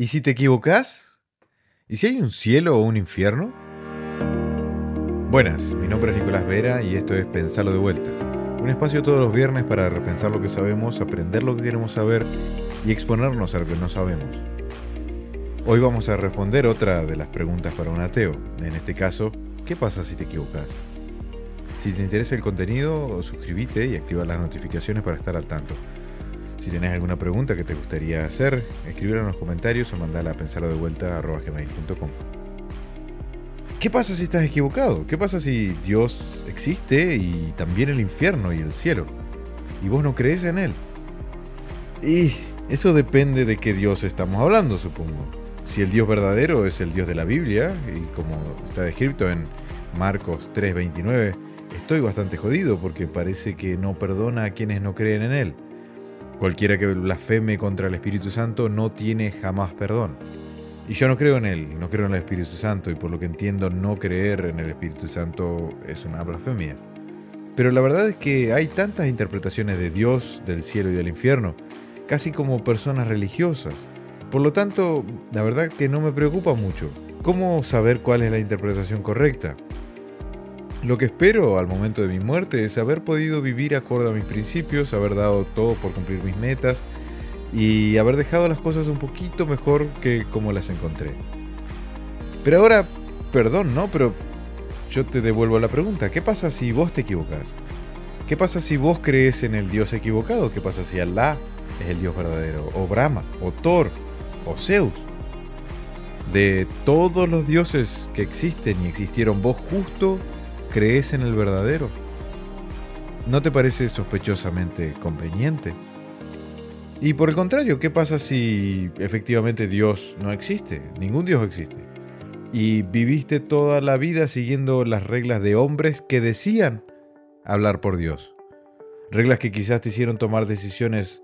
¿Y si te equivocas? ¿Y si hay un cielo o un infierno? Buenas, mi nombre es Nicolás Vera y esto es Pensarlo de vuelta. Un espacio todos los viernes para repensar lo que sabemos, aprender lo que queremos saber y exponernos a lo que no sabemos. Hoy vamos a responder otra de las preguntas para un ateo. En este caso, ¿qué pasa si te equivocas? Si te interesa el contenido, suscríbete y activa las notificaciones para estar al tanto. Si tenés alguna pregunta que te gustaría hacer, escríbela en los comentarios o mandala a pensarlo de vuelta a gmail.com. ¿Qué pasa si estás equivocado? ¿Qué pasa si Dios existe y también el infierno y el cielo? Y vos no crees en él. Y eso depende de qué Dios estamos hablando, supongo. Si el Dios verdadero es el Dios de la Biblia, y como está descrito en Marcos 3:29, estoy bastante jodido porque parece que no perdona a quienes no creen en él. Cualquiera que blasfeme contra el Espíritu Santo no tiene jamás perdón. Y yo no creo en él, no creo en el Espíritu Santo, y por lo que entiendo no creer en el Espíritu Santo es una blasfemia. Pero la verdad es que hay tantas interpretaciones de Dios, del cielo y del infierno, casi como personas religiosas. Por lo tanto, la verdad que no me preocupa mucho. ¿Cómo saber cuál es la interpretación correcta? Lo que espero al momento de mi muerte es haber podido vivir acorde a mis principios, haber dado todo por cumplir mis metas y haber dejado las cosas un poquito mejor que como las encontré. Pero ahora, perdón, ¿no? Pero yo te devuelvo la pregunta, ¿qué pasa si vos te equivocas? ¿Qué pasa si vos crees en el Dios equivocado? ¿Qué pasa si Alá es el Dios verdadero? ¿O Brahma? ¿O Thor? ¿O Zeus? De todos los dioses que existen y existieron, vos justo crees en el verdadero? ¿No te parece sospechosamente conveniente? Y por el contrario, ¿qué pasa si efectivamente Dios no existe? Ningún Dios existe. Y viviste toda la vida siguiendo las reglas de hombres que decían hablar por Dios. Reglas que quizás te hicieron tomar decisiones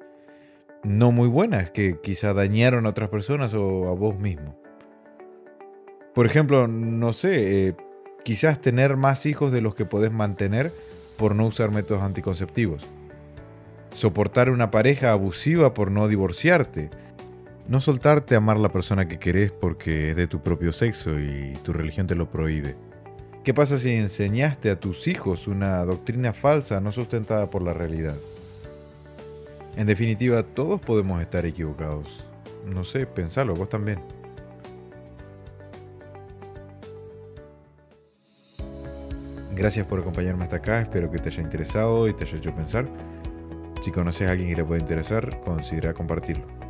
no muy buenas, que quizás dañaron a otras personas o a vos mismo. Por ejemplo, no sé, eh, Quizás tener más hijos de los que podés mantener por no usar métodos anticonceptivos. Soportar una pareja abusiva por no divorciarte. No soltarte a amar la persona que querés porque es de tu propio sexo y tu religión te lo prohíbe. ¿Qué pasa si enseñaste a tus hijos una doctrina falsa no sustentada por la realidad? En definitiva, todos podemos estar equivocados. No sé, pensalo, vos también. Gracias por acompañarme hasta acá, espero que te haya interesado y te haya hecho pensar. Si conoces a alguien que le pueda interesar, considera compartirlo.